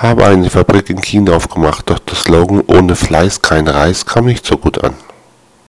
Habe eine Fabrik in China aufgemacht, doch der Slogan „Ohne Fleiß kein Reis“ kam nicht so gut an.